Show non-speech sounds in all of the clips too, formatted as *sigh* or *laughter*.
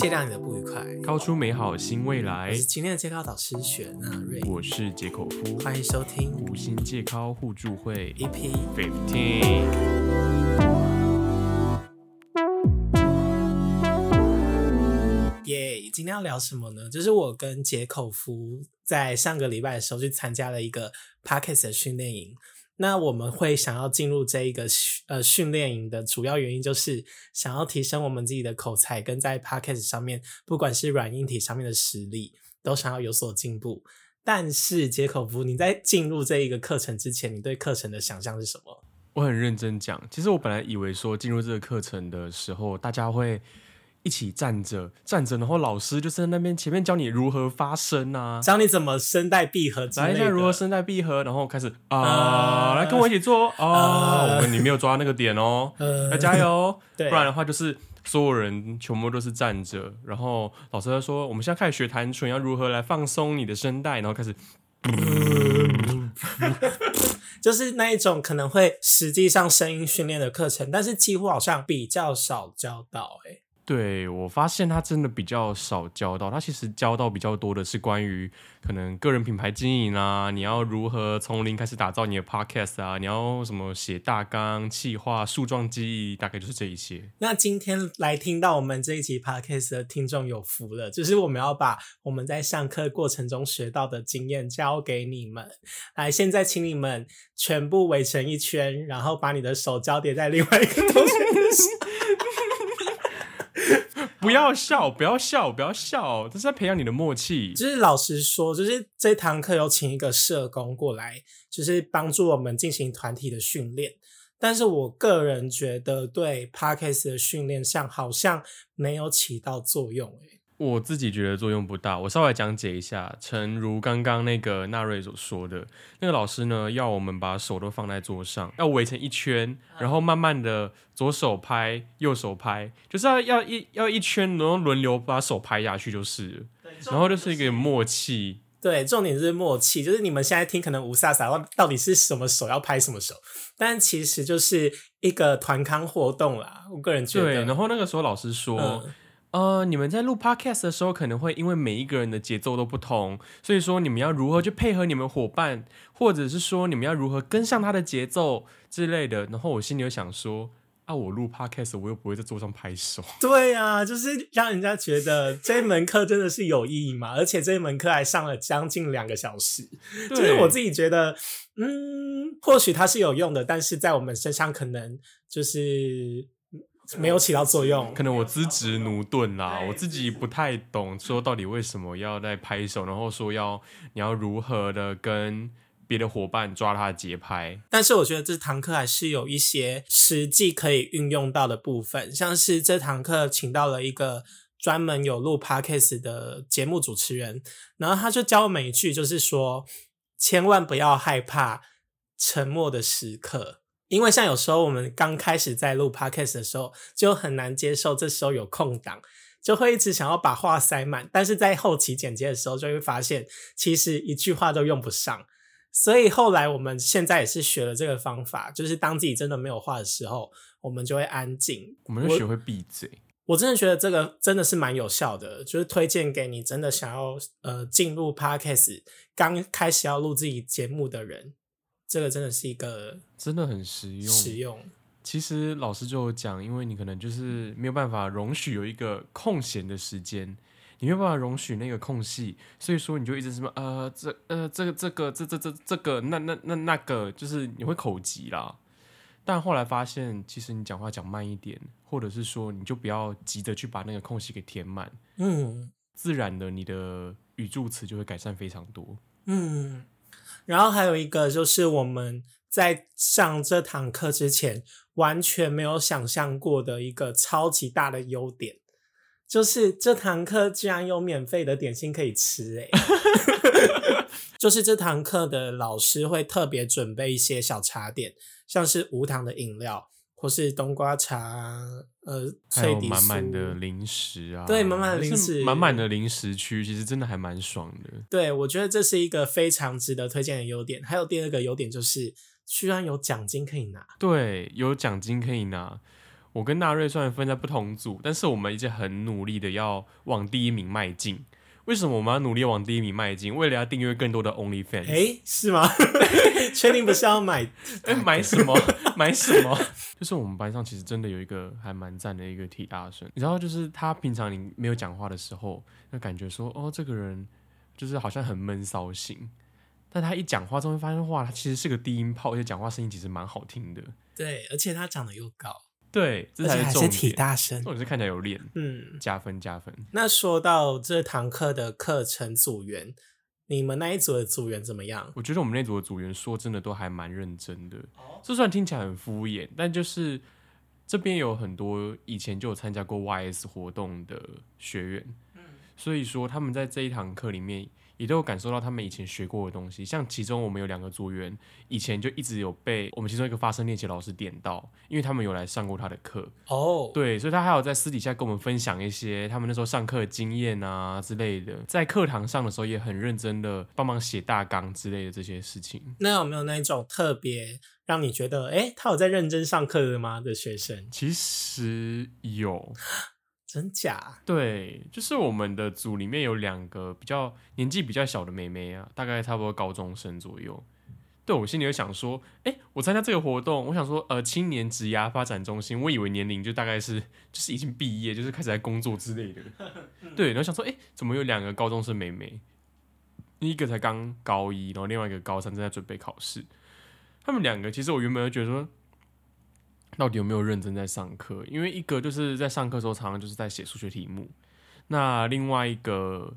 戒掉你的不愉快，高出美好新未来我。是今天的戒高导师雪纳瑞，我是杰口夫，欢迎收听五星戒高互助会 EP。Fifteen。耶今天要聊什么呢？就是我跟杰口夫在上个礼拜的时候去参加了一个 Parkes 的训练营。那我们会想要进入这一个训呃训练营的主要原因，就是想要提升我们自己的口才，跟在 Parkes 上面，不管是软硬体上面的实力，都想要有所进步。但是杰口夫，你在进入这一个课程之前，你对课程的想象是什么？我很认真讲，其实我本来以为说进入这个课程的时候，大家会一起站着站着，然后老师就在那边前面教你如何发声啊，教你怎么声带闭合之类的。来一下如何声带闭合，然后开始啊，啊。来跟我一起做啊，啊。我们你没有抓那个点哦，呃。要加油，*laughs* 不然的话就是所有人全部都是站着，然后老师在说我们现在开始学弹唇，要如何来放松你的声带，然后开始 *laughs* 就是那一种可能会实际上声音训练的课程，但是几乎好像比较少教到、欸。对我发现他真的比较少教到，他其实教到比较多的是关于可能个人品牌经营啊，你要如何从零开始打造你的 podcast 啊，你要什么写大纲、企划、树状记忆，大概就是这一些。那今天来听到我们这一期 podcast 的听众有福了，就是我们要把我们在上课过程中学到的经验教给你们。来，现在请你们全部围成一圈，然后把你的手交叠在另外一个同学的手。不要笑，不要笑，不要笑，这是在培养你的默契。就是老实说，就是这堂课有请一个社工过来，就是帮助我们进行团体的训练。但是我个人觉得对 Parkes 的训练上好像没有起到作用、欸。我自己觉得作用不大，我稍微讲解一下。诚如刚刚那个纳瑞所说的，那个老师呢，要我们把手都放在桌上，要围成一圈，然后慢慢的左手拍，右手拍，就是要要一要一圈，然后轮流把手拍下去就是了。然后就是一个默契，对，重点是默契，就是你们现在听可能无飒飒，到底是什么手要拍什么手，但其实就是一个团康活动啦。我个人觉对。得，然后那个时候老师说。嗯呃，你们在录 podcast 的时候，可能会因为每一个人的节奏都不同，所以说你们要如何去配合你们伙伴，或者是说你们要如何跟上他的节奏之类的。然后我心里又想说，啊，我录 podcast 我又不会在桌上拍手，*laughs* 对啊，就是让人家觉得这一门课真的是有意义嘛，而且这一门课还上了将近两个小时。就是我自己觉得，嗯，或许它是有用的，但是在我们身上可能就是没有起到作用。可能我资质驽钝啦，我自己不太懂说到底为什么要在拍手，然后说要你要如何的跟别的伙伴抓他的节拍。但是我觉得这堂课还是有一些实际可以运用到的部分，像是这堂课请到了一个专门有录 podcast 的节目主持人，然后他就教我们一句，就是说千万不要害怕沉默的时刻。因为像有时候我们刚开始在录 podcast 的时候，就很难接受这时候有空档，就会一直想要把话塞满，但是在后期剪接的时候，就会发现其实一句话都用不上。所以后来我们现在也是学了这个方法，就是当自己真的没有话的时候，我们就会安静。我们就学会闭嘴。我真的觉得这个真的是蛮有效的，就是推荐给你真的想要呃进入 podcast 刚开始要录自己节目的人，这个真的是一个真的很实用，实用。其实老师就有讲，因为你可能就是没有办法容许有一个空闲的时间，你没有办法容许那个空隙，所以说你就一直什么呃这呃这个这个这这这这个那那那那个，就是你会口急啦。但后来发现，其实你讲话讲慢一点，或者是说你就不要急着去把那个空隙给填满，嗯自然的你的语助词就会改善非常多。嗯，然后还有一个就是我们在上这堂课之前完全没有想象过的一个超级大的优点，就是这堂课居然有免费的点心可以吃、欸，*laughs* 就是这堂课的老师会特别准备一些小茶点，像是无糖的饮料，或是冬瓜茶，呃，还有满满的零食啊，对满满的零食满满的零食区，其实真的还蛮爽的。对，我觉得这是一个非常值得推荐的优点。还有第二个优点就是，居然有奖金可以拿。对，有奖金可以拿。我跟纳瑞虽然分在不同组，但是我们一直很努力的要往第一名迈进。为什么我们要努力往第一名迈进？为了要订阅更多的 OnlyFans。哎，是吗？*laughs* 确定不是要买？*laughs* 哎，买什么？*laughs* 买什么？就是我们班上其实真的有一个还蛮赞的一个体大生，然后就是他平常你没有讲话的时候，那感觉说哦，这个人就是好像很闷骚型，但他一讲话之后，发现哇，他其实是个低音炮，而且讲话声音其实蛮好听的。对，而且他长得又高。对，这才是重点。体大生，重点是看起来有练，嗯，加分加分。那说到这堂课的课程组员，你们那一组的组员怎么样？我觉得我们那组的组员说真的都还蛮认真的，就算听起来很敷衍，但就是这边有很多以前就有参加过 YS 活动的学员，嗯，所以说他们在这一堂课里面。也都有感受到他们以前学过的东西，像其中我们有两个组员，以前就一直有被我们其中一个发声练习老师点到，因为他们有来上过他的课哦，对，所以他还有在私底下跟我们分享一些他们那时候上课的经验啊之类的，在课堂上的时候也很认真的帮忙写大纲之类的这些事情。那有没有那一种特别让你觉得，哎，他有在认真上课的吗的学生？其实有。*laughs* 真假？对，就是我们的组里面有两个比较年纪比较小的妹妹啊，大概差不多高中生左右。对我心里有想说，哎，我参加这个活动，我想说，呃，青年职涯发展中心，我以为年龄就大概是就是已经毕业，就是开始在工作之类的。*laughs* 对，然后想说，哎，怎么有两个高中生妹妹？一个才刚高一，然后另外一个高三正在准备考试。他们两个其实我原本就觉得说。到底有没有认真在上课？因为一个就是在上课时候常常就是在写数学题目，那另外一个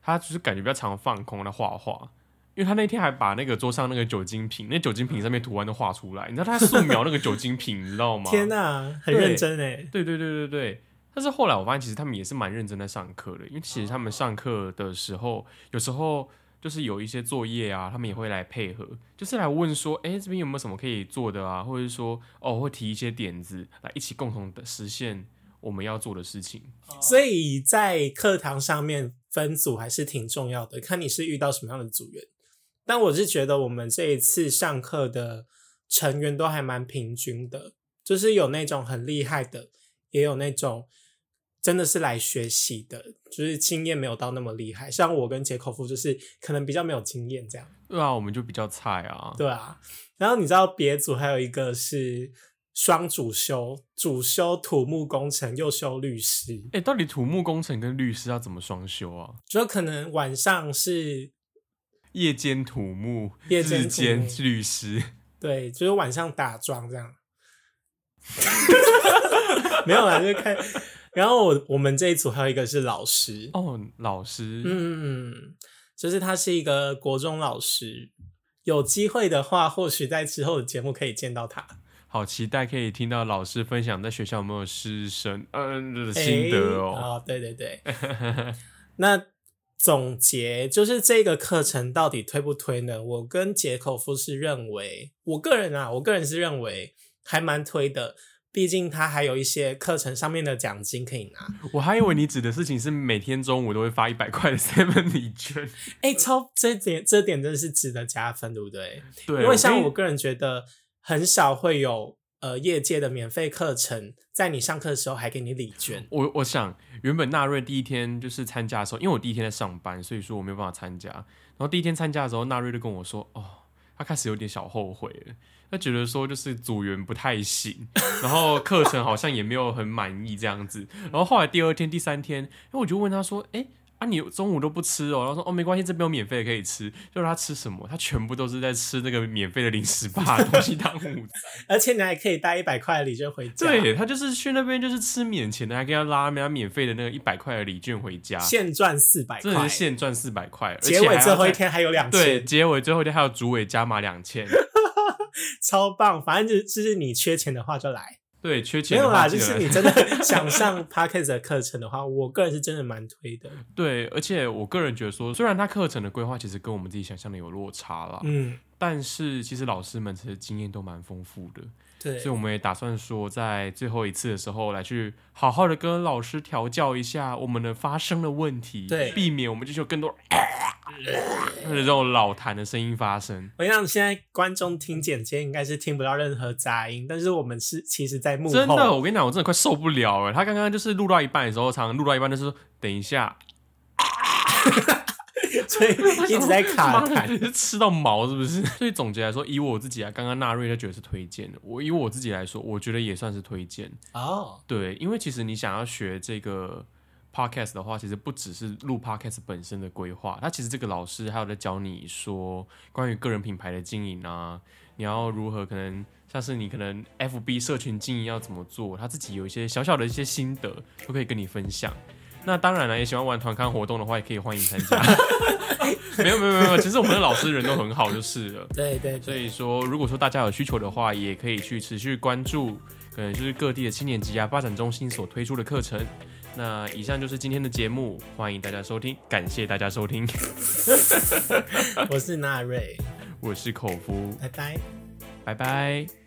他就是感觉比较常放空在画画，因为他那天还把那个桌上那个酒精瓶，那酒精瓶上面图案都画出来，你知道他素描那个酒精瓶，你知道吗？*laughs* 天哪，很认真哎！对对对对对。但是后来我发现，其实他们也是蛮认真在上课的，因为其实他们上课的时候，有时候。就是有一些作业啊，他们也会来配合，就是来问说，哎，这边有没有什么可以做的啊？或者说，哦，会提一些点子来一起共同的实现我们要做的事情。所以在课堂上面分组还是挺重要的，看你是遇到什么样的组员。但我是觉得我们这一次上课的成员都还蛮平均的，就是有那种很厉害的，也有那种。真的是来学习的，就是经验没有到那么厉害。像我跟杰口夫，就是可能比较没有经验这样。对啊，我们就比较菜啊。对啊，然后你知道别组还有一个是双主修，主修土木工程又修律师。哎，到底土木工程跟律师要怎么双修啊？就可能晚上是夜间土木，夜间律师。*laughs* 对，就是晚上打桩这样。*laughs* 没有啦，就是看。然后我我们这一组还有一个是老师哦，老师，嗯，就是他是一个国中老师，有机会的话，或许在之后的节目可以见到他。好期待可以听到老师分享在学校有没有师生嗯心得哦。啊，对对对。*laughs* 那总结就是这个课程到底推不推呢？我跟杰口夫是认为，我个人啊，我个人是认为还蛮推的。毕竟他还有一些课程上面的奖金可以拿。我还以为你指的事情是每天中午都会发一百块的 *laughs* seven *laughs* 礼券。哎，超这点这点真的是值得加分，对不对？对。因为像我个人觉得，很少会有呃业界的免费课程，在你上课的时候还给你礼券。我我想，原本纳瑞第一天就是参加的时候，因为我第一天在上班，所以说我没有办法参加。然后第一天参加的时候，纳瑞就跟我说：“哦，他开始有点小后悔了。”他觉得说就是组员不太行，然后课程好像也没有很满意这样子，然后后来第二天、第三天，因为我就问他说：“哎。”啊，你中午都不吃哦？然后说哦，没关系，这边有免费的可以吃。就是他吃什么？他全部都是在吃那个免费的零食吧 *laughs* 东西当午餐。而且你还可以带一百块的礼券回家。对他就是去那边就是吃免钱的，还给他拉人家免费的那个一百块的礼券回家，现赚四百块，现赚四百块。结尾最后一天还有两千，对，结尾最后一天还有主委加码两千，*laughs* 超棒！反正就就是你缺钱的话就来。对，缺钱没有啦，就是你 *laughs* 真的想上 Parkes 的课程的话，我个人是真的蛮推的。对，而且我个人觉得说，虽然他课程的规划其实跟我们自己想象的有落差啦，嗯，但是其实老师们其实经验都蛮丰富的，对。所以我们也打算说，在最后一次的时候来去好好的跟老师调教一下我们的发声的问题，对。避免我们就是有更多的这种老痰的声音发生。我想现在观众听剪接应该是听不到任何杂音，但是我们是其实在幕后真的，我跟你讲，我真的快受不了了。他刚刚就是录到一半的时候，常常录到一半就是说等一下，*laughs* 所以一直在卡痰。吃到毛是不是？*laughs* 所以总结来说，以我自己啊，刚刚纳瑞他觉得是推荐的，我以我自己来说，我觉得也算是推荐。哦，对，因为其实你想要学这个 podcast 的话，其实不只是录 podcast 本身的规划，他其实这个老师还有在教你说关于个人品牌的经营啊，你要如何可能像是你可能 FB 社群经营要怎么做，他自己有一些小小的一些心得都可以跟你分享。那当然了，也喜欢玩团刊活动的话，也可以欢迎参加。*laughs* 没有没有没有，其实我们的老师人都很好，就是了。对对对，所以说，如果说大家有需求的话，也可以去持续关注，可能就是各地的青年职涯发展中心所推出的课程。那以上就是今天的节目，欢迎大家收听，感谢大家收听，*laughs* 我是纳瑞，我是口福，拜拜。拜拜。